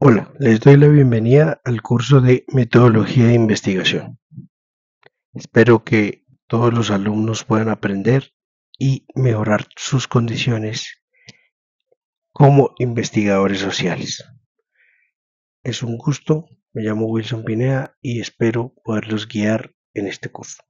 Hola, les doy la bienvenida al curso de Metodología de Investigación. Espero que todos los alumnos puedan aprender y mejorar sus condiciones como investigadores sociales. Es un gusto, me llamo Wilson Pineda y espero poderlos guiar en este curso.